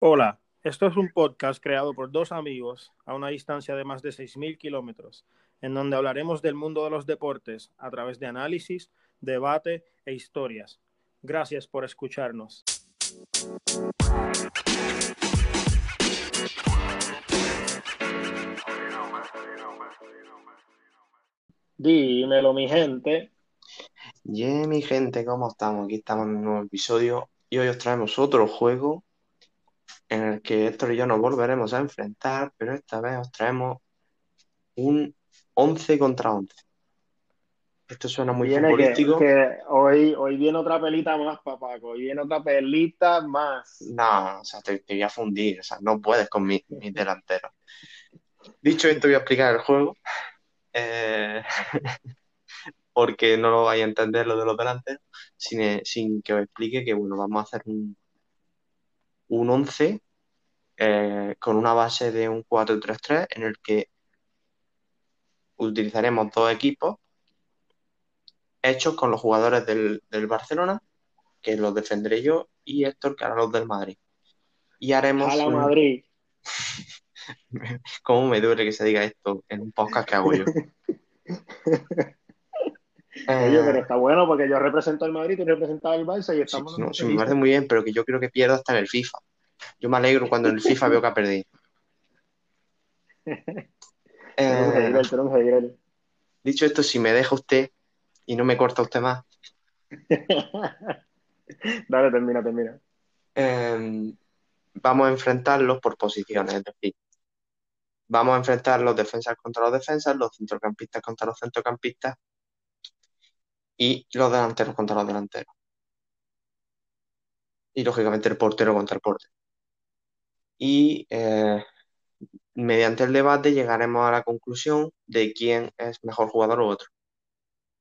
Hola, esto es un podcast creado por dos amigos a una distancia de más de 6.000 kilómetros, en donde hablaremos del mundo de los deportes a través de análisis, debate e historias. Gracias por escucharnos. Dímelo, mi gente. Yeah, mi gente, ¿cómo estamos? Aquí estamos en un nuevo episodio y hoy os traemos otro juego en el que Héctor y yo nos volveremos a enfrentar, pero esta vez os traemos un 11 contra 11. Esto suena muy Viene futbolístico. que hoy, hoy viene otra pelita más, papaco. Hoy viene otra pelita más. No, o sea, te, te voy a fundir, o sea, no puedes con mi, mi delantero. Dicho esto, voy a explicar el juego, eh, porque no lo vais a entender lo de los delanteros, sin, sin que os explique que, bueno, vamos a hacer un, un 11 eh, con una base de un 4-3-3 en el que utilizaremos dos equipos hechos con los jugadores del, del Barcelona, que los defenderé yo, y Héctor, que hará los del Madrid. Y haremos A la un- Madrid. ¿Cómo me duele que se diga esto en un podcast que hago yo? Oye, Eh, pero está bueno porque yo represento al Madrid, tú representas al Barça y sí, estamos no, los sí, me parece muy bien, pero que yo creo que pierdo hasta en el FIFA. Yo me alegro cuando en el FIFA veo que ha perdido. Eh, dicho esto, si me deja usted y no me corta usted más, Dale, termina, termina. eh, vamos a enfrentarlos por posiciones, es decir, vamos a enfrentar los defensas contra los defensas, los centrocampistas contra los centrocampistas y los delanteros contra los delanteros. Y lógicamente el portero contra el portero. Y eh, mediante el debate llegaremos a la conclusión de quién es mejor jugador u otro.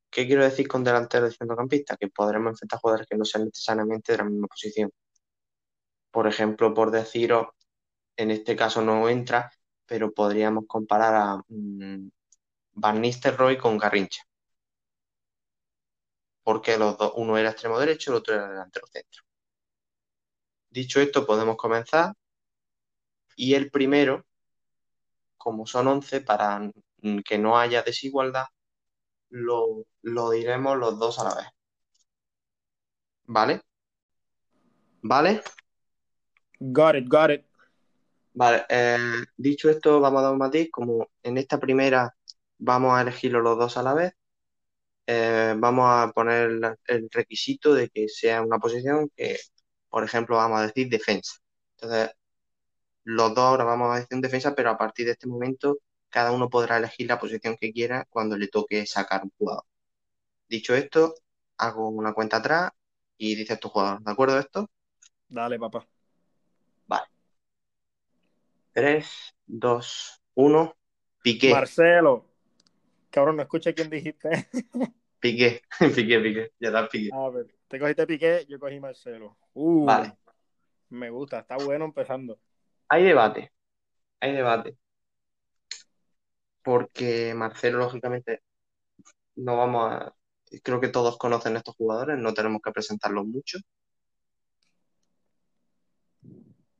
¿Qué quiero decir con delantero y centrocampista? Que podremos enfrentar jugadores que no sean necesariamente de la misma posición. Por ejemplo, por deciros, en este caso no entra, pero podríamos comparar a mm, Van Nistelrooy con Garrincha. Porque los dos, uno era extremo derecho, el otro era delantero centro. Dicho esto, podemos comenzar. Y el primero, como son 11, para que no haya desigualdad, lo, lo diremos los dos a la vez. ¿Vale? ¿Vale? Got it, got it. Vale, eh, dicho esto, vamos a dar un matiz. Como en esta primera vamos a elegirlo los dos a la vez, eh, vamos a poner el requisito de que sea una posición que, por ejemplo, vamos a decir defensa. Entonces, los dos ahora vamos a decir defensa, pero a partir de este momento, cada uno podrá elegir la posición que quiera cuando le toque sacar un jugador. Dicho esto, hago una cuenta atrás y dices tu jugador. ¿De acuerdo esto? Dale, papá. Vale. 3, 2, 1. Piqué, Marcelo. Cabrón, no escuché quién dijiste. piqué, piqué, piqué. Ya está, piqué. A ver, te cogiste Piqué, yo cogí Marcelo. Uh, Vale. me gusta, está bueno empezando. Hay debate, hay debate. Porque Marcelo, lógicamente, no vamos a. Creo que todos conocen a estos jugadores, no tenemos que presentarlos mucho.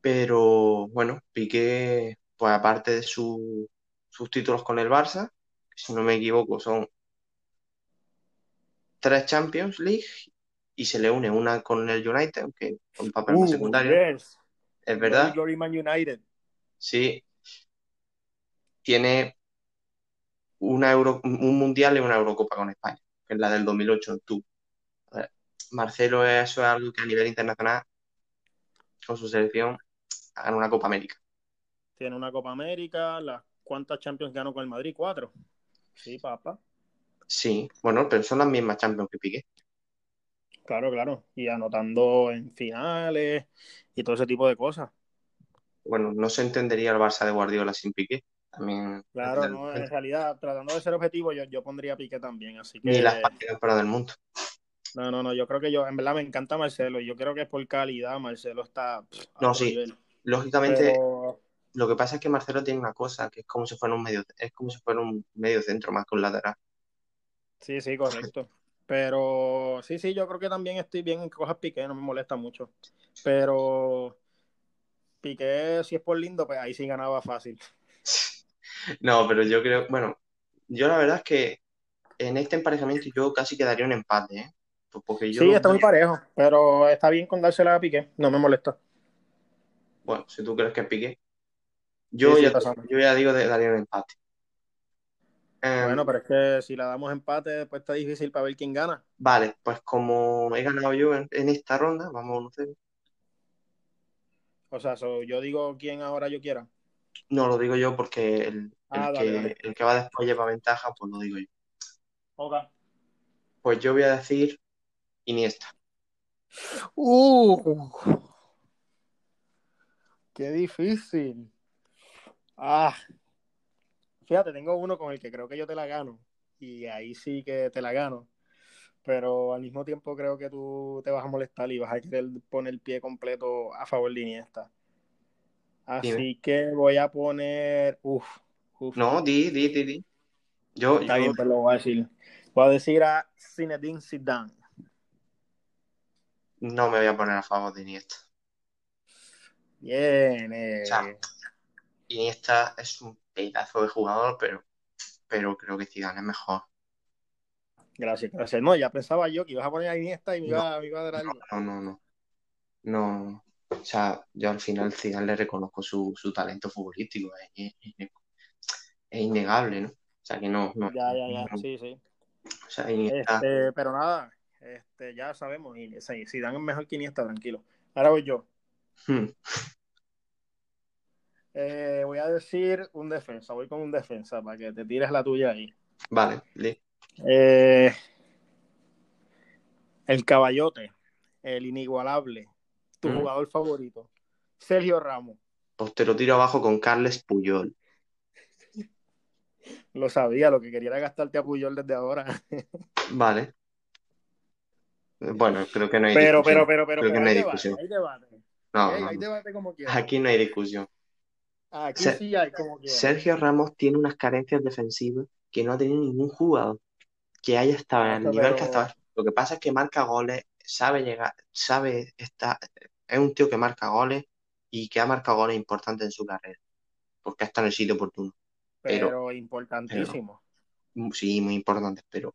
Pero bueno, Piqué, pues aparte de su- sus títulos con el Barça, si no me equivoco son tres Champions League y se le une una con el United, aunque con papel más Uh, secundario, yes. es verdad. Glory Man United. Sí, tiene una Euro, un Mundial y una Eurocopa con España, que es la del 2008 en octubre. A ver, Marcelo, eso es algo que a nivel internacional, con su selección, hagan una Copa América. Tiene una Copa América. Las, ¿Cuántas Champions ganó con el Madrid? Cuatro. Sí, papá. Sí, bueno, pero son las mismas Champions que Piqué. Claro, claro. Y anotando en finales y todo ese tipo de cosas. Bueno, no se entendería el Barça de Guardiola sin Piqué. También Claro, no, en realidad, tratando de ser objetivo, yo, yo pondría a Piqué también. Así que. ni las partidas para del mundo. No, no, no. Yo creo que yo, en verdad, me encanta Marcelo. y Yo creo que es por calidad. Marcelo está a No, sí. nivel. Lógicamente, Pero lo que pasa es que Marcelo tiene una cosa que es como si fuera un medio, es como si fuera un medio centro más que un lateral. Sí, sí, correcto. Pero sí, sí, yo creo que también estoy bien en que cojas Piqué, no me molesta mucho. Pero Piqué, si es por lindo, pues ahí sí ganaba fácil. No, pero yo creo, bueno, yo la verdad es que en este emparejamiento yo casi quedaría un empate, ¿eh? Pues porque yo Sí, está muy parejo, pero está bien con dársela a Piqué, no me molesta. Bueno, si tú crees que es Piqué. Yo, Sí, sí, ya, yo ya digo de daría un empate. Em, Bueno, pero es que si la damos empate, pues está difícil para ver quién gana. Vale, pues como he ganado yo en, en esta ronda, vamos a 1-0. O sea, so, yo digo quién ahora yo quiera. No lo digo yo porque el, el Ah, dale, que, dale. el que va después lleva ventaja, pues lo digo yo. Ok. Pues yo voy a decir Iniesta. Uh, qué difícil. Ah, fíjate, tengo uno con el que creo que yo te la gano. Y ahí sí que te la gano. Pero al mismo tiempo creo que tú te vas a molestar y vas a querer poner el pie completo a favor de Iniesta. Así Dime. que voy a poner. Uf, uf. No, di, di, di, di. Yo, Está yo, bien, pero lo voy a decir. Voy a decir a Zinedine Zidane. no me voy a poner a favor de Iniesta. Bien, eh. O sea, Iniesta es un pedazo de jugador, pero, pero creo que Zidane es mejor. Gracias, gracias. No, ya pensaba yo que ibas a poner a Iniesta y me iba, me iba a dar algo. No, no, no. No. O sea, yo al final Zidane le reconozco su, su talento futbolístico. Es, es- es innegable, ¿no? O sea, que no, no. Ya, ya, ya. no. Sí, sí. O sea, Iniesta. Este, pero nada, este, ya sabemos. Zidane es mejor que Iniesta, tranquilo. Ahora voy yo. Hmm. Eh, voy a decir un defensa. Voy con un defensa para que te tires la tuya ahí. Vale, di. Eh, el caballote, el inigualable, tu Mm. jugador favorito, Sergio Ramos. Pues te lo tiro abajo con Carles Puyol. Lo sabía, lo que quería era gastarte a Puyol desde ahora. Vale. Bueno, creo que no hay Pero, discusión. pero, pero, pero, Creo que pero no hay hay debate, discusión. hay debate. No, Ey, no, hay debate como quieras. Aquí no hay discusión. Aquí Se- sí hay como quieras. Sergio Ramos tiene unas carencias defensivas que no ha tenido ningún jugador que haya estado en el nivel que estaba. Lo que pasa es que marca goles, sabe llegar, sabe estar, es un tío que marca goles y que ha marcado goles importantes en su carrera, porque está en el sitio oportuno. pero, pero- importantísimo. Sí, muy importantes, pero,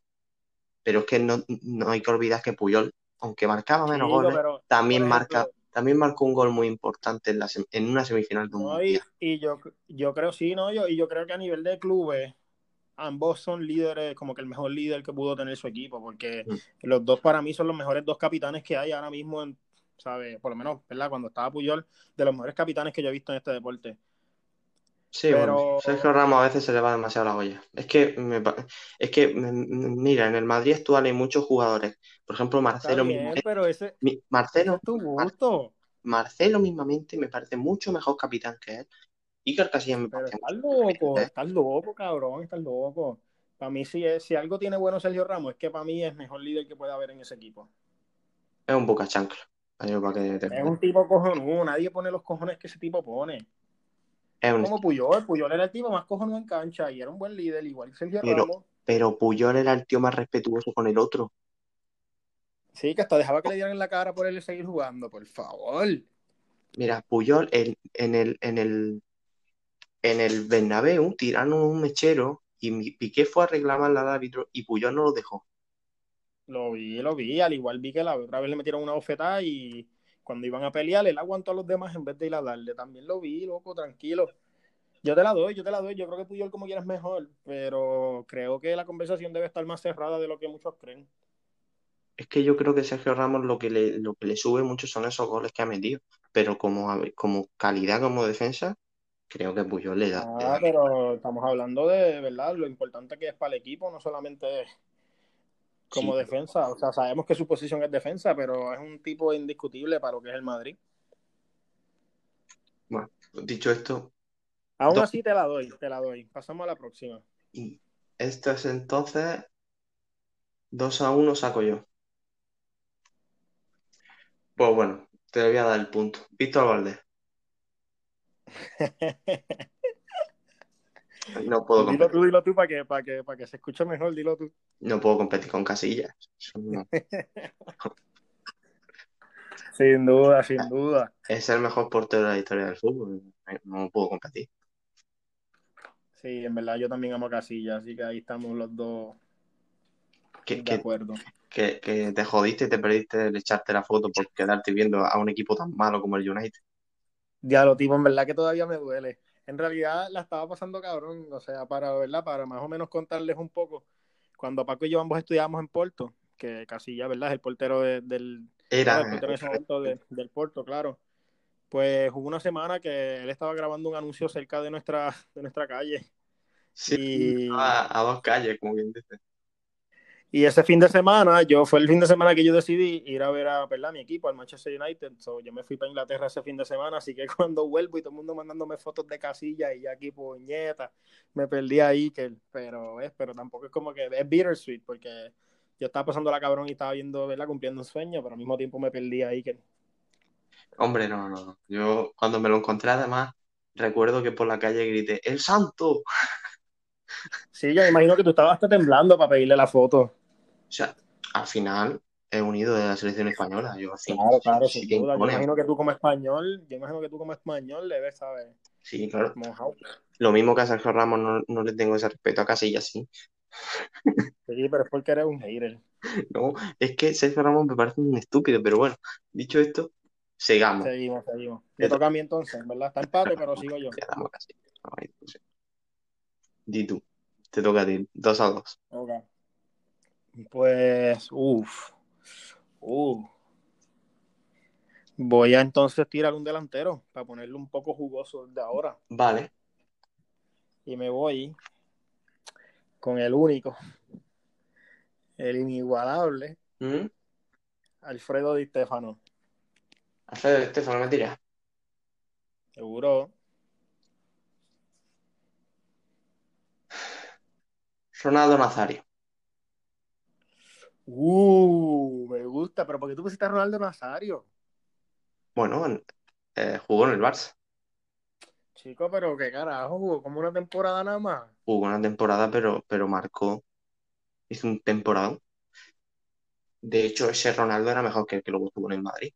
pero es que no, no hay que olvidar que Puyol, aunque marcaba menos goles, también marca, también marcó un gol muy importante en, la en una semifinal de un no, y, yo, yo creo, sí, no, yo, y yo creo que a nivel de clubes, ambos son líderes, como que el mejor líder que pudo tener su equipo, porque Mm. los dos para mí son los mejores dos capitanes que hay ahora mismo, en, ¿sabe? Por lo menos, ¿verdad? Cuando estaba Puyol, de los mejores capitanes que yo he visto en este deporte. Sí, Pero- bueno, Sergio Ramos a veces se le va demasiado la olla. Es que, me es que, m- m- mira, en el Madrid actual hay muchos jugadores. Por ejemplo, Marcelo bien, mismamente, pero ese, mi- ese Marcelo, es tu gusto. Marcelo mismamente me parece mucho mejor capitán que él. Iker Casillas me parece estás loco, estás loco, cabrón, estás loco. Para mí, si, es, si algo tiene bueno Sergio Ramos, es que para mí es mejor líder que puede haber en ese equipo. Es un boca chancla. Ahí para que te- Es un tipo cojonudo, nadie pone los cojones que ese tipo pone. Es un- Como Puyol, Puyol era el tipo más cojonudo en cancha y era un buen líder, igual que Sergio Pero- Ramos. Pero Puyol era el tío más respetuoso con el otro. Sí, que hasta dejaba que le dieran en la cara por él seguir jugando, por favor. Mira, Puyol en, en el, en el, en el Bernabéu tiraron un mechero y Piqué fue a reclamarle al árbitro y Puyol no lo dejó. Lo vi, lo vi, al igual vi que la otra vez le metieron una bofetada y cuando iban a pelear, él aguantó a los demás en vez de ir a darle. También lo vi, loco, tranquilo. Yo te la doy, yo te la doy. Yo creo que Puyol como quieras mejor, pero creo que la conversación debe estar más cerrada de lo que muchos creen. Es que yo creo que Sergio Ramos lo que le, lo que le sube mucho son esos goles que ha metido. Pero como, como calidad como defensa, creo que Puyol le da. Ah, da. pero estamos hablando de, ¿verdad? Lo importante que es para el equipo, no solamente como Sí, defensa. O sea, sabemos que su posición es defensa, pero es un tipo indiscutible para lo que es el Madrid. Bueno, dicho esto, Aún Dos. así te la doy, te la doy. Pasamos a la próxima. y esto es entonces 2 a 1 saco yo. Pues bueno, te voy a dar el punto. Víctor Valdés. No puedo dilo competir, tú, dilo tú para que, para que, para que se escuche mejor, dilo tú. no puedo competir con Casillas. No. Sin duda, sin duda. es el mejor portero de la historia del fútbol. No puedo competir. Sí, en verdad yo también amo Casillas, así que ahí estamos los dos Que, de que, acuerdo. que, que te jodiste y te perdiste el echarte la foto por quedarte viendo a un equipo tan malo como el United. Diablo, tipo, en verdad que todavía me duele. En realidad la estaba pasando cabrón, o sea, para, ¿verdad? Para más o menos contarles un poco. Cuando Paco y yo ambos estudiábamos en Porto, que Casilla, ¿verdad? Es el portero de- del, Era, el portero en ese momento de- del Porto, claro. Pues hubo una semana que él estaba grabando un anuncio cerca de nuestra, de nuestra calle. sí, Y, a, a dos calles, como quien dice. Y ese fin de semana, yo fue el fin de semana que yo decidí ir a ver a mi equipo, al Manchester United. So, yo me fui para Inglaterra ese fin de semana, así que cuando vuelvo y todo el mundo mandándome fotos de casilla y ya aquí puñeta, me perdí ahí, que, pero, es, pero tampoco es como que es bittersweet, porque yo estaba pasando la cabrón y estaba viendo, ¿verdad? Cumpliendo un sueño, pero al mismo tiempo me perdí ahí, que Hombre, no, no. no. Yo cuando me lo encontré, además, recuerdo que por la calle grité, ¡El Santo! sí, yo me imagino que tú estabas hasta temblando para pedirle la foto. O sea, al final he unido de la selección española. Yo Claro, claro, sí sin duda. Yo imagino que tú como español, yo imagino que tú como español debes saber Sí, claro. mojado. Lo mismo que a Sergio Ramos no, no le tengo ese respeto a Casillas, sí. Sí, pero es porque eres un hater. No, es que Sergio Ramos me parece un estúpido, pero bueno, dicho esto, sigamos. Seguimos, seguimos. Me toca a mí entonces, ¿verdad? Está empate, pero sigo yo. Ya damos casi. Di tú, te toca a ti, dos a dos. Ok. Pues, uff. Uh. Voy a entonces tirar un delantero para ponerlo un poco jugoso de ahora. Vale, Y me voy con el único, el inigualable, ¿Mm? Alfredo Di Stefano. Alfredo Estefano, me tira. Seguro. Ronaldo Nazario. Uh, me gusta, pero ¿por qué tú pusiste a Ronaldo Nazario? Bueno, en- eh, jugó en el Barça. Chico, pero qué carajo, jugó como una temporada nada más. Jugó una temporada, pero, pero marcó. Hizo un temporada. De hecho, ese Ronaldo era mejor que el que luego estuvo en el Madrid.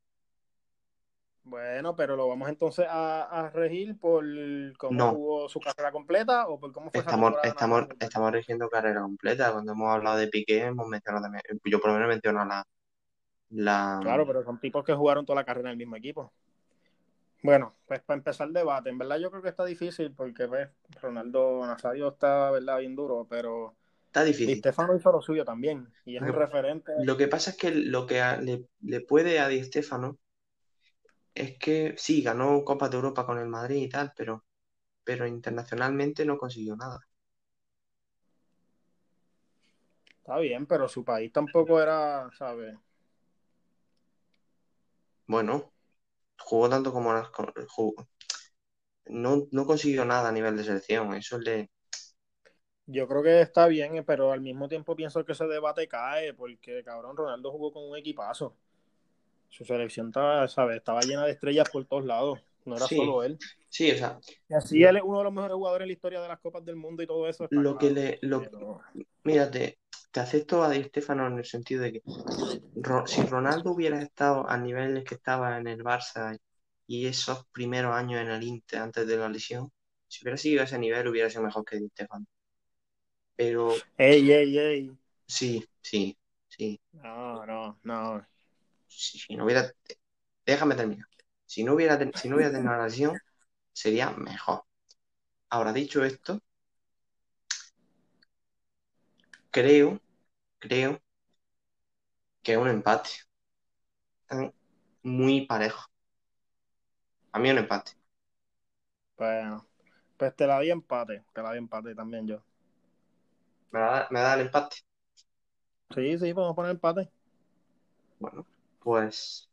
Bueno, pero lo vamos entonces a, a regir por cómo No. jugó su carrera completa o por cómo fue Estamos, estamos, estamos rigiendo carrera completa. Cuando hemos hablado de Piqué, hemos mencionado también. Yo por lo menos menciono la, la. Claro, pero son tipos que jugaron toda la carrera en el mismo equipo. Bueno, pues para empezar el debate, en verdad yo creo que está difícil porque pues, Ronaldo Nazario está, ¿verdad? Bien duro, pero Está Di difícil. Stefano hizo lo suyo también y es un que- referente. Lo que pasa es que lo que a- le, le puede a Di Stéfano es que sí, ganó Copa de Europa con el Madrid y tal, pero, pero internacionalmente no consiguió nada. Está bien, pero su país tampoco era, ¿sabes? Bueno, jugó tanto como las- jugó- no, no consiguió nada a nivel de selección. Eso le. Yo creo que está bien, pero al mismo tiempo pienso que ese debate cae porque, cabrón, Ronaldo jugó con un equipazo. Su selección estaba, ¿sabes? Estaba llena de estrellas por todos lados. No era Sí. solo él. Sí, o sea, Y así él es uno de los mejores jugadores en la historia de las Copas del Mundo y todo eso. lo que le. Lo, Pero- mira, te, te acepto a Di Stéfano en el sentido de que si Ronaldo hubiera estado a niveles que estaba en el Barça y esos primeros años en el Inter antes de la lesión, si hubiera seguido a ese nivel hubiera sido mejor que Di Stéfano. Pero Ey, ey, ey. sí, sí, sí. No, no, no. Si, si no hubiera, déjame terminar. Si no hubiera, si no hubiera tenido la lesión, sería mejor. Ahora, dicho esto, creo, creo que es un empate. Están muy parejo. A mí un empate. Bueno, pues te la di empate. Te la di empate también yo. ¿Me da, me da el empate? Sí, sí, podemos poner empate. Bueno, pues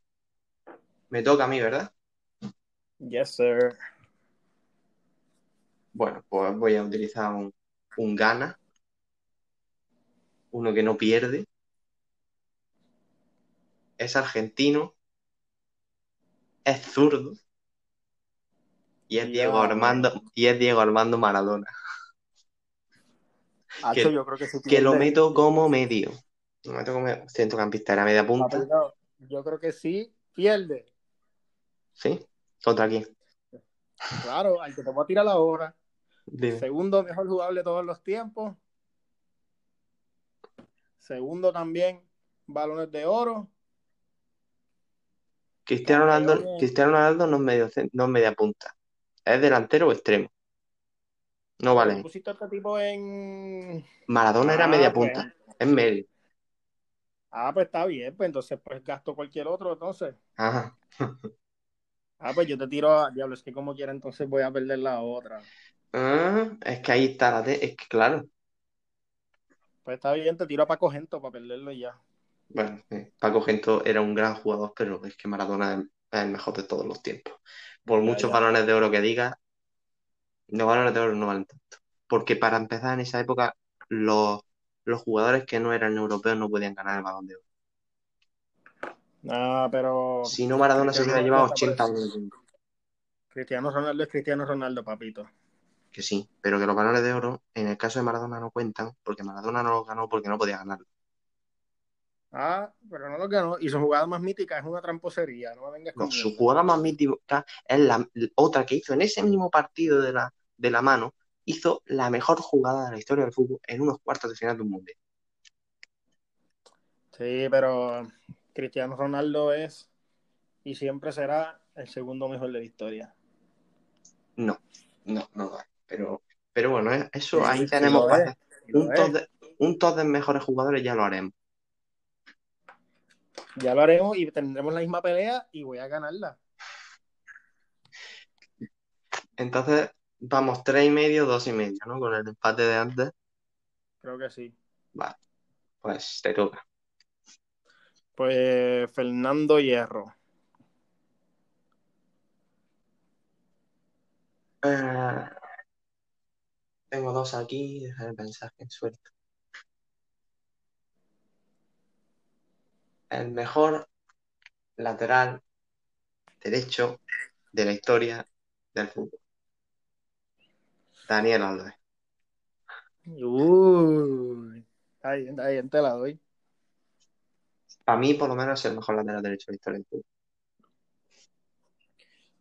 me toca a mí, ¿verdad? Yes, sir. Bueno, pues voy a utilizar un, un gana, uno que no pierde. Es argentino, es zurdo y es Diego. Armando y es Diego Armando Maradona, Hacho, Que- yo creo que que lo meto como medio. Lo meto como centrocampista, era media punta. Yo creo que sí pierde. ¿Sí? ¿Contra quién? Claro, al que te voy a tirar la hora. Dime. Segundo mejor jugador de todos los tiempos. Segundo también, balones de oro. Cristiano Ronaldo, Cristiano Ronaldo no es, medio, no es media punta. Es delantero o extremo. No vale. Pusiste a este tipo en. Maradona era Ah, media pues. punta. Es medio. Ah, pues está bien, pues entonces pues gasto cualquier otro, entonces. Ajá. Ah, pues yo te tiro a diablo, es que como quiera, entonces voy a perder la otra. Ah, es que ahí está la te- Es que claro. Pues está bien, te tiro a Paco Gento para perderlo y ya. Bueno, eh, Paco Gento era un gran jugador, pero es que Maradona es es el mejor de todos los tiempos. Por Ya, muchos ya. balones de oro que diga, los balones de oro no valen tanto. Porque para empezar, en esa época, los, los jugadores que no eran europeos no podían ganar el balón de oro. Ah, pero Si no, Maradona se hubiera Cristiano llevado Ronaldo 80 está por balones de oro. Cristiano Ronaldo es Cristiano Ronaldo, papito. Que sí, pero que los balones de oro, en el caso de Maradona, no cuentan, porque Maradona no los ganó porque no podía ganarlo. Ah, pero no lo ganó. Y su jugada más mítica es una tramposería, no me vengas No, su jugada más mítica es la otra que hizo en ese mismo partido de la, de la mano, hizo la mejor jugada de la historia del fútbol en unos cuartos de final de un mundial. Sí, pero Cristiano Ronaldo es y siempre será el segundo mejor de la historia. No, no, no. Pero, pero bueno, eh, eso Sí, ahí sí tenemos es, top de, un top de mejores jugadores, ya lo haremos. Ya lo haremos y tendremos la misma pelea y voy a ganarla. Entonces, vamos tres y medio, dos y medio, ¿no? Con el empate de antes. Creo que sí. Vale, pues te toca. Pues Fernando Hierro. Eh, tengo dos aquí, déjame pensar que suelto. El mejor lateral derecho de la historia del fútbol. Daniel Alves. Uy. Ahí, ahí te la doy. Para mí, por lo menos, es el mejor lateral derecho de la historia del fútbol.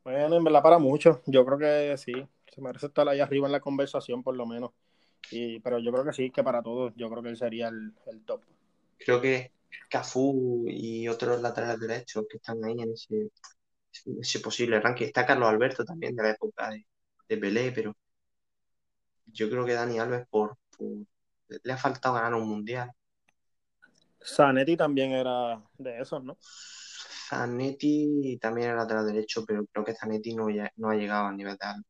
Bueno, en verdad para muchos. Yo creo que sí. Se merece estar ahí arriba en la conversación, por lo menos. Y, pero yo creo que sí, que para todos, yo creo que él sería el, el top. Creo que Cafú y otros laterales derechos que están ahí en ese, ese posible ranking. Está Carlos Alberto también de la época de, de Pelé, pero yo creo que Dani Alves por, por- le ha faltado ganar un mundial. Zanetti también era de esos, ¿no? Zanetti también era lateral derecho, pero creo que Zanetti no, no ha llegado al nivel de Alves.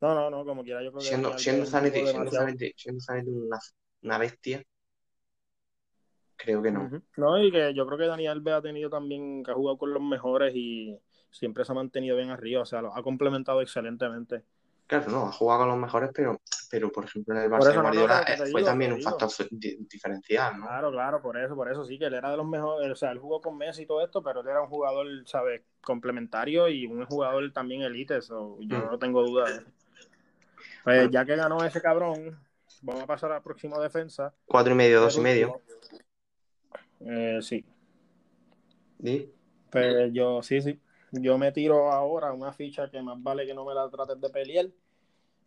No, no, no, como quiera, yo creo que Siendo, siendo Zanetti, siendo Zanetti, siendo Zanetti una, una bestia, creo que no. No, y que yo creo que Dani Alves ha tenido también, que ha jugado con los mejores y siempre se ha mantenido bien arriba, o sea, lo ha complementado excelentemente. Claro, no, ha jugado con los mejores, pero, pero por ejemplo en el Barça no, no, Guardiola eh, fue también un factor di- diferencial, ¿no? Claro, claro, por eso, por eso sí, que él era de los mejores, o sea, él jugó con Messi y todo esto, pero él era un jugador, ¿sabes? Complementario y un jugador también elite, so, yo Mm. no tengo duda de eso. Pues ya que ganó ese cabrón, vamos a pasar al próximo defensa. Cuatro y medio, dos y medio. Eh, sí, ¿sí? pues yo, sí, sí. Yo me tiro ahora una ficha que más vale que no me la trates de pelear.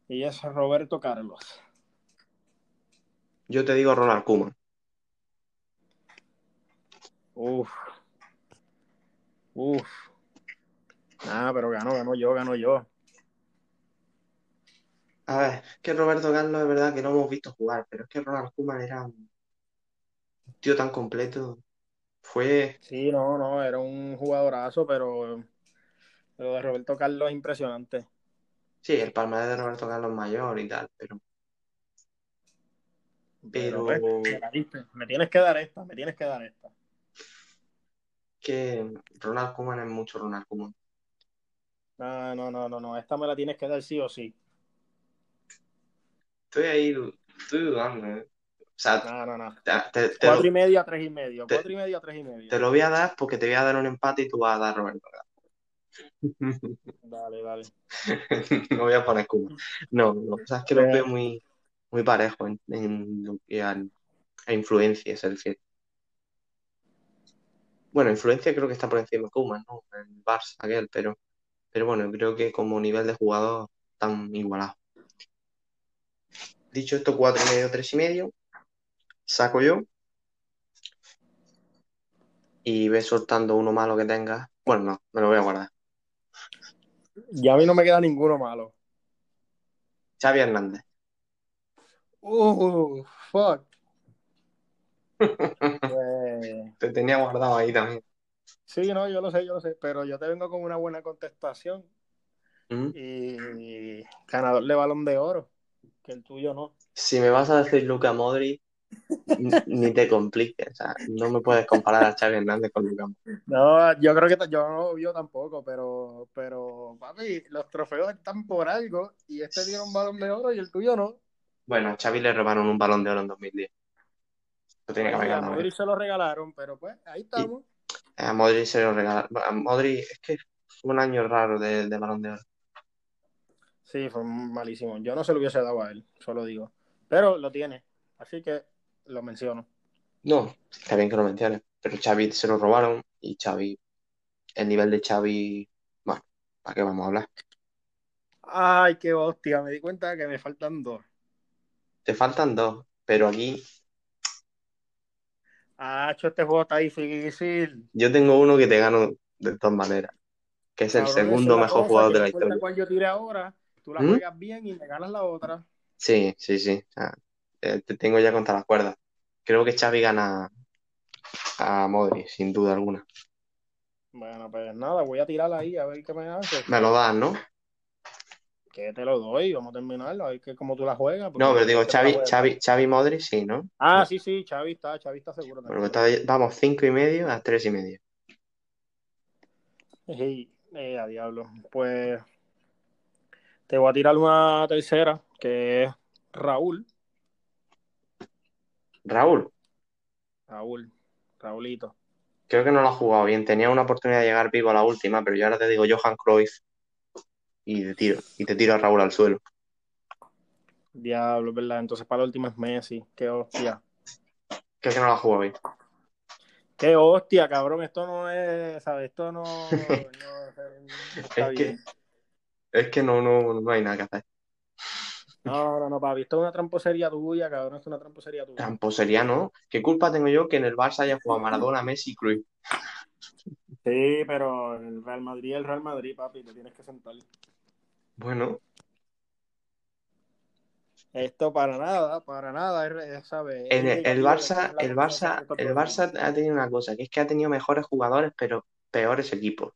Y es Roberto Carlos. Yo te digo Ronald Koeman. Uf. Uf. Ah, pero ganó, ganó yo, ganó yo. A ver, que Roberto Carlos es verdad que no hemos visto jugar, pero es que Ronald Koeman era un tío tan completo. Fue, Sí, no, no, era un jugadorazo, pero lo de Roberto Carlos es impresionante. sí, el palmarés de Roberto Carlos mayor y tal, pero, Pero, pero pues, me tienes que dar esta, me tienes que dar esta. que Ronald Koeman es mucho Ronald Koeman. No, no, no, no, no, esta me la tienes que dar sí o sí. Estoy ahí, estoy dudando, ¿eh? O sea, No, no, no. te, te- te Cuatro lo, y medio a tres y medio. Cuatro y medio a tres y medio. te lo voy a dar porque te voy a dar un empate y tú vas a dar Roberto Carlos. Dale, dale. No voy a poner Koeman. No, no, o sea, es que los veo muy, muy parejos en, en lo que al- a influencia se refiere. Bueno, influencia creo que está por encima de Koeman, ¿no? El Barça, aquel, pero, pero bueno, creo que como nivel de jugador están igualados. Dicho esto, cuatro y medio, tres y medio, saco yo y ve soltando uno malo que tenga. Bueno, no, me lo voy a guardar. Ya a mí no me queda ninguno malo. Xavi Hernández. Uh, fuck. Pues, Te tenía guardado ahí también. sí, no, yo lo sé, yo lo sé, pero yo te vengo con una buena contestación ¿Mm? y ganador de balón de oro, que el tuyo no. Si me vas a decir Luca Modric, n- ni te compliques. O sea, no me puedes comparar a Xavi Hernández con Luca Modric. No, yo creo que yo no yo tampoco, pero, pero, papi, los trofeos están por algo y este tiene un balón de oro y el tuyo no. Bueno, a Xavi le robaron un balón de oro en 2010. Lo tiene que haber Pues, a. Modric se lo regalaron, pero pues ahí estamos. A Modric se lo regalaron. A Modric es que fue un año raro de, de balón de oro. Sí, fue malísimo. Yo no se lo hubiese dado a él, solo digo. Pero lo tiene, así que lo menciono. No, está bien que lo menciones, pero Xavi se lo robaron y Xavi, el nivel de Xavi, bueno, ¿para qué vamos a hablar? Ay, qué hostia, me di cuenta que me faltan dos. Te faltan dos, pero aquí Ah, este juego está difícil. yo tengo uno que te gano de todas maneras, que es el Cabrón, segundo mejor cosa, jugador de la historia. cuál yo tire ahora, tú la ¿Mm? juegas bien y me ganas la otra. Sí, sí, sí. sea, eh, te tengo ya contra las cuerdas. Creo que Xavi gana a Modric, sin duda alguna. Bueno, pues nada, voy a tirar ahí a ver qué me hace. Me lo das, ¿no? Que te lo doy, vamos a terminarlo, a ver que cómo tú la juegas. No, pero digo, Xavi. Xavi, Xavi Modric, sí, ¿no? Ah, sí, sí, Xavi está, Xavi está seguro Bueno, también. pues está- vamos cinco y medio a tres y medio. Sí, eh, a diablo. Pues te voy a tirar una tercera, que es Raúl. Raúl, Raúl, Raulito. creo que no lo ha jugado bien. Tenía una oportunidad de llegar vivo a la última, pero yo ahora te digo Johan Cruyff y te tiro, y te tiro a Raúl al suelo. Diablo, verdad. Entonces para la última es Messi. Qué hostia. Creo que no lo ha jugado bien. Qué hostia, cabrón. Esto no es, ¿sabes? Esto no, no, no está Es que, bien. es que no, no, no hay nada que hacer. No, no, no, papi. Esto es una tramposería tuya, cabrón. Esto es una tramposería tuya. Tramposería, ¿no? ¿Qué culpa tengo yo que en el Barça haya jugado Maradona, Messi y Cruyff? Sí, pero el Real Madrid, el Real Madrid, papi, te tienes que sentar. Bueno, Esto para nada, para nada, es- es, ¿sabes? El, el Barça, el Barça, el Barça ha tenido una cosa, que es que ha tenido mejores jugadores, pero peores equipos.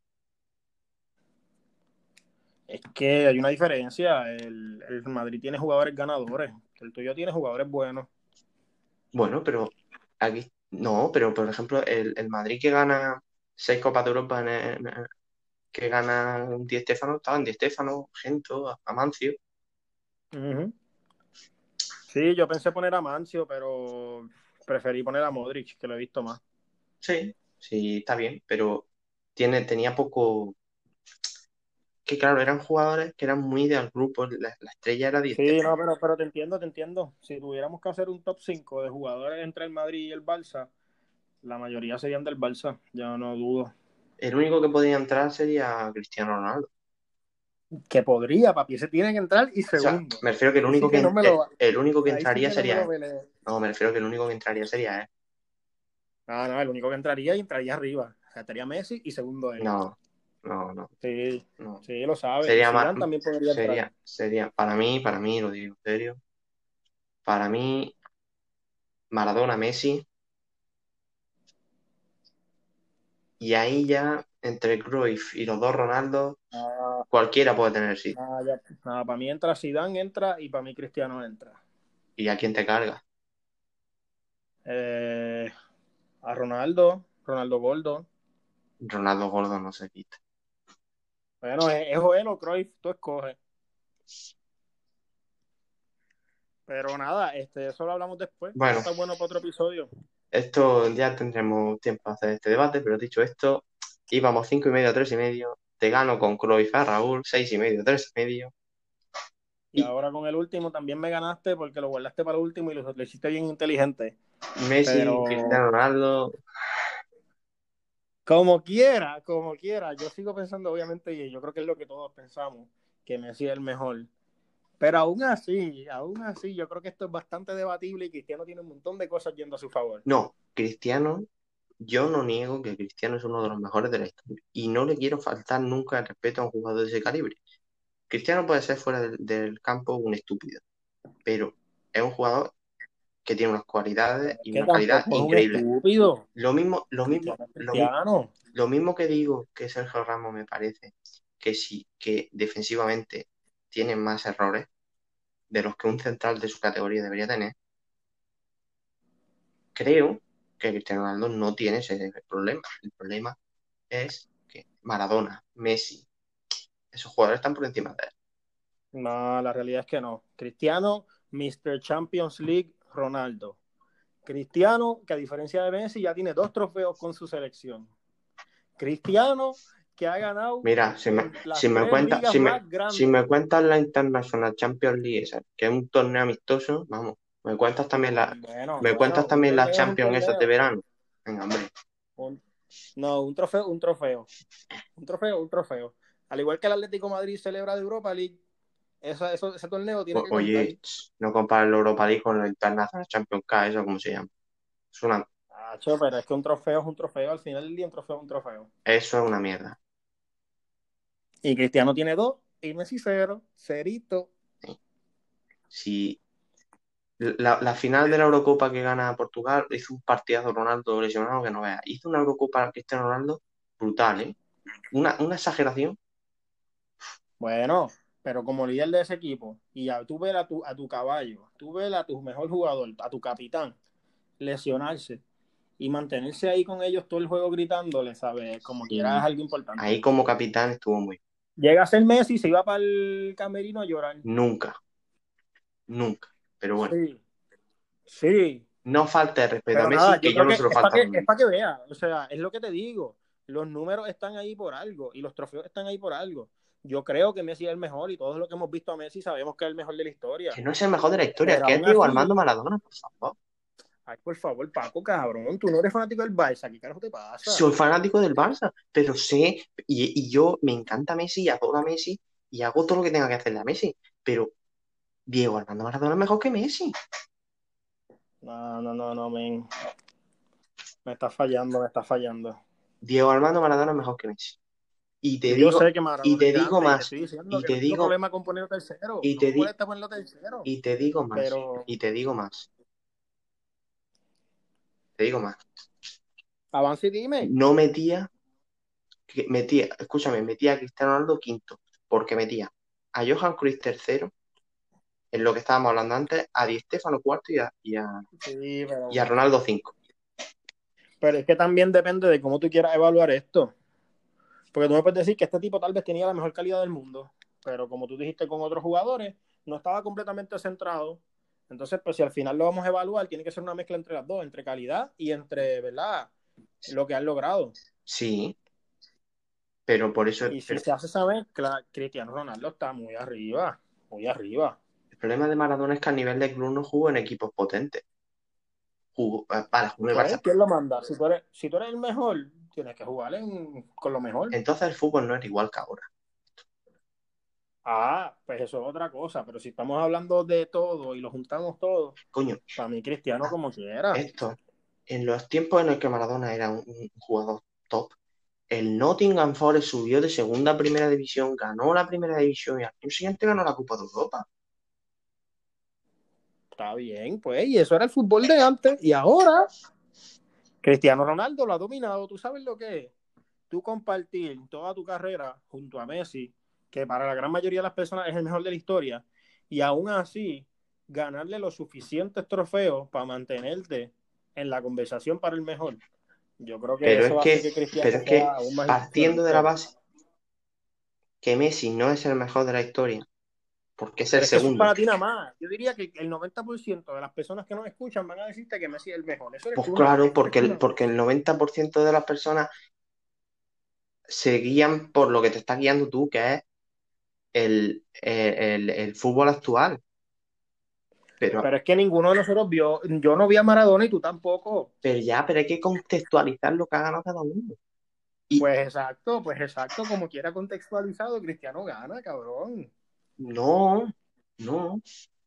Es que hay una diferencia. El, el Madrid tiene jugadores ganadores. El tuyo tiene jugadores buenos. Bueno, pero aquí, no, pero por ejemplo, el, el Madrid que gana seis Copas de Europa, en, en- que gana Di Stéfano, estaban Di Stéfano, Gento, Amancio. Ujú. Sí, yo pensé poner a Mancio, pero preferí poner a Modric, que lo he visto más. Sí, sí, está bien, pero tiene, tenía poco. Que claro, eran jugadores que eran muy del grupo. La, la estrella era Di Sí, Stéfano. no, pero, pero te entiendo, te entiendo. Si tuviéramos que hacer un top 5 de jugadores entre el Madrid y el Barça, la mayoría serían del Barça, yo no dudo. El único que podía entrar sería Cristiano Ronaldo. Que podría, papi, ese tiene que entrar y O sea, segundo. me refiero que el único sí que no el, lo, el único que ahí sí entraría no me sería velé. No, me refiero que el único que entraría sería él. No, no, el único que entraría y entraría arriba. O sea, estaría Messi y segundo él. No, no, no, Sí, no. sí, lo sabe. Sería más, también podría entrar. sería, sería, para mí, para mí, lo digo en serio, para mí, Maradona, Messi, y ahí ya, entre Cruyff y los dos Ronaldo, Ah, cualquiera puede tener sitio. ah, ya. Ah, para mí entra Zidane, entra y para mí Cristiano entra. ¿Y a quién te cargas? Eh, a Ronaldo, Ronaldo Gordo. Ronaldo Gordo no se quita. Bueno, es, Joel o Cruyff, tú escoges. Pero nada, este, eso lo hablamos después. Bueno. Está bueno para otro episodio. Esto ya tendremos tiempo para hacer este debate, pero dicho esto, íbamos cinco y medio a tres y medio. Te gano con Cruyff a Raúl, seis y medio, tres y medio. Y Y- ahora con el último también me ganaste porque lo guardaste para el último y lo, lo hiciste bien inteligente. Messi, Pero- Cristiano Ronaldo. Como quiera, como quiera. Yo sigo pensando, obviamente, y yo creo que es lo que todos pensamos, que Messi es el mejor. Pero aún así, aún así, yo creo que esto es bastante debatible y Cristiano tiene un montón de cosas yendo a su favor. No, Cristiano, yo no niego que Cristiano es uno de los mejores de la historia. Y no le quiero faltar nunca el respeto a un jugador de ese calibre. Cristiano puede ser fuera del, del campo un estúpido, pero es un jugador que tiene unas cualidades y una calidad increíble. estúpido. Lo mismo, lo mismo, lo, mi- Cristiano. lo mismo que digo que Sergio Ramos me parece que sí, que defensivamente tiene más errores de los que un central de su categoría debería tener. Creo que Cristiano Ronaldo no tiene ese problema. El problema es que Maradona, Messi, esos jugadores están por encima de él. No, la realidad es que no. Cristiano, Mr. Champions League, Ronaldo. Cristiano, que a diferencia de Messi, ya tiene dos trofeos con su selección. Cristiano, que ha ganado Mira, si me, si me si me, si cuentas la International Champions League, esa, que es un torneo amistoso, vamos, me cuentas también la, Bueno, me cuentas también un Champions esas de verano. Venga, hombre. Un- no, un trofeo, un trofeo. Un trofeo, un trofeo. Al igual que el Atlético Madrid celebra de Europa League, eso- ese torneo tiene O- que oye, no compares el Europa League con el International Champions Cup, eso como se llama. Es una, Acho, pero es que un trofeo es un trofeo. Al final del día, un trofeo es un trofeo. eso es una mierda. Y Cristiano tiene dos, y Messi cero, cerito. Si la, la final de la Eurocopa que gana Portugal hizo un partidazo Ronaldo lesionado que no veas. Hizo una Eurocopa Cristiano Ronaldo brutal, ¿eh? Una, una exageración. Bueno, pero como líder de ese equipo, y ya tú ves a tu, a tu caballo, tú ves a tu mejor jugador, a tu capitán, lesionarse y mantenerse ahí con ellos todo el juego gritándole, ¿sabes? Como Sí. quiera es algo importante. Ahí como capitán estuvo muy. Llega a ser Messi, se iba para el camerino a llorar. Nunca. Nunca. Pero bueno, Sí, sí. no falta de respeto a Messi, nada, que yo no que se lo es para falta que, pa' que vea, o sea, es lo que te digo. Los números están ahí por algo y los trofeos están ahí por algo. Yo creo que Messi es el mejor y todos los que hemos visto a Messi sabemos que es el mejor de la historia. Que no es el mejor de la historia, que es Diego Armando Maradona, por favor. Ay, por favor, Paco, cabrón, tú no eres fanático del Barça, ¿qué carajo te pasa? Soy fanático del Barça, pero sé, y, y yo me encanta Messi y adoro a Messi y hago todo lo que tenga que hacerle a Messi, pero Diego Armando Maradona es mejor que Messi. No, no, no, no, men. Me está fallando, me está fallando. Diego Armando Maradona es mejor que Messi. Y te Yo digo, sé que Maradona y te digo más, y te digo- problema con ponerlo tercero. y te me di- molesta ponerlo tercero. y te digo más, Pero- y te digo más, te digo más. Avanza y dime. No metía, metía, escúchame, metía a Cristiano Ronaldo quinto, porque metía a Johan Cruyff tercero, en lo que estábamos hablando antes, a Di Stéfano cuarto y a, y a, Sí, pero... y a Ronaldo cinco. Pero es que también depende de cómo tú quieras evaluar esto. Porque tú me puedes decir que este tipo tal vez tenía la mejor calidad del mundo, pero como tú dijiste con otros jugadores, no estaba completamente centrado. Entonces, pues si al final lo vamos a evaluar, tiene que ser una mezcla entre las dos, entre calidad y entre, ¿verdad? Lo que han logrado. Sí, pero por eso Y si pero se hace esa mezcla, Cristiano Ronaldo está muy arriba, muy arriba. el problema de Maradona es que a nivel de club no jugó en equipos potentes. Jugó, eh, para jugar. ¿Quién lo manda? Si tú eres, si tú eres el mejor, tienes que jugar en- con lo mejor. Entonces el fútbol no era igual que ahora. Ah, pues eso es otra cosa, pero si estamos hablando de todo y lo juntamos todo, Coño, para mí Cristiano como quiera. esto, en los tiempos en los que Maradona era un, un jugador top, el Nottingham Forest subió de segunda a primera división, ganó la primera división y al año siguiente ganó la Copa de Europa. Está bien, pues, y eso era el fútbol de antes. Y ahora, Cristiano Ronaldo lo ha dominado. ¿Tú sabes lo que es? Tú compartir toda tu carrera junto a Messi, que para la gran mayoría de las personas es el mejor de la historia, y aún así ganarle los suficientes trofeos para mantenerte en la conversación para el mejor. Yo creo que Pero eso es a que- que Cristiano pero es que sea aún más Partiendo de la base que Messi no es el mejor de la historia, porque es el es que eso es segundo. para ti nada más. Yo diría que el 90% de las personas que nos escuchan van a decirte que Messi es el mejor. Eso Pues claro, porque el, porque el 90% de las personas se guían por lo que te está guiando tú, que es el, el, el- el fútbol actual. Pero, Pero es que ninguno de nosotros vio, yo no vi a Maradona y tú tampoco. pero ya, pero hay que contextualizar lo que ha ganado cada uno. Pues exacto, pues exacto, como quiera contextualizado, Cristiano gana, cabrón. No, no,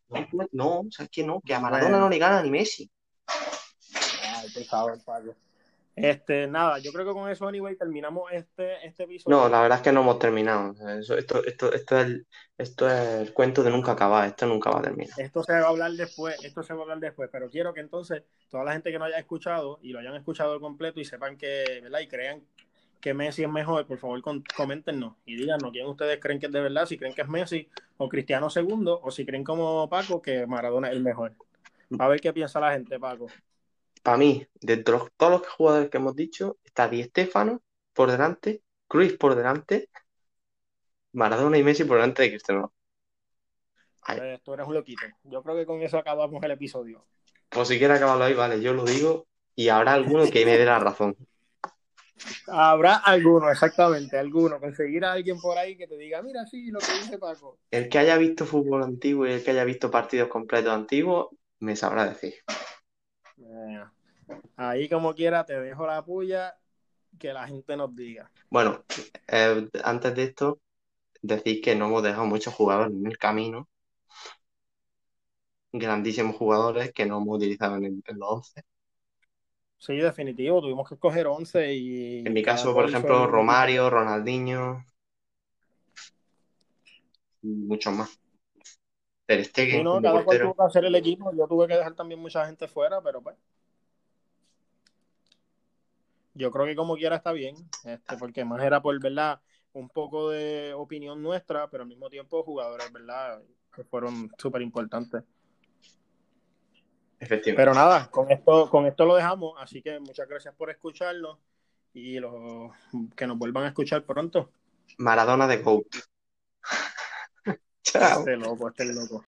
no, no, ¿sabes qué no? Que a Maradona no le gana ni Messi. Ay, por favor, Pablo. Este, nada, yo creo que con eso, anyway, terminamos este, este episodio. No, la verdad es que no hemos terminado. esto, esto, esto, es el, esto es el cuento de nunca acabar, esto nunca va a terminar. Esto se va a hablar después, esto se va a hablar después, pero quiero que entonces toda la gente que no haya escuchado y lo hayan escuchado completo y sepan que, ¿verdad? Y crean que Messi es mejor, por favor coméntenos y díganos quién ustedes creen que es de verdad, si creen que es Messi o Cristiano segundo, o si creen como Paco que Maradona es el mejor. A ver qué piensa la gente, Paco para mí, de todos los jugadores que hemos dicho, está Di Stefano por delante, Cruz por delante, Maradona y Messi por delante de Cristiano. Pues tú eres un loquito. Yo creo que con eso acabamos el episodio. Pues si quieres acabarlo ahí, vale, yo lo digo y habrá alguno que me dé la razón. Habrá alguno, exactamente, alguno. Conseguir a alguien por ahí que te diga, mira, sí, lo que dice Paco. El que haya visto fútbol antiguo y el que haya visto partidos completos antiguos, me sabrá decir. Ahí como quiera te dejo la puya que la gente nos diga. Bueno, eh, antes de esto, decir que no hemos dejado muchos jugadores en el camino. Grandísimos jugadores que no hemos utilizado en, los 11. Sí, definitivo, tuvimos que escoger 11 y... En mi caso, por ejemplo, Romario, Ronaldinho y muchos más. Pero este no, cada cual tuvo que hacer el equipo, yo tuve que dejar también mucha gente fuera, pero pues yo creo que como quiera está bien, este, porque más era por, ¿verdad? Un poco de opinión nuestra, pero al mismo tiempo jugadores, ¿verdad? Que fueron súper importantes. Efectivamente. Pero nada, con esto, con esto lo dejamos, así que muchas gracias por escucharnos y los que nos vuelvan a escuchar pronto. Maradona de Goat. Chao. Este loco, este loco.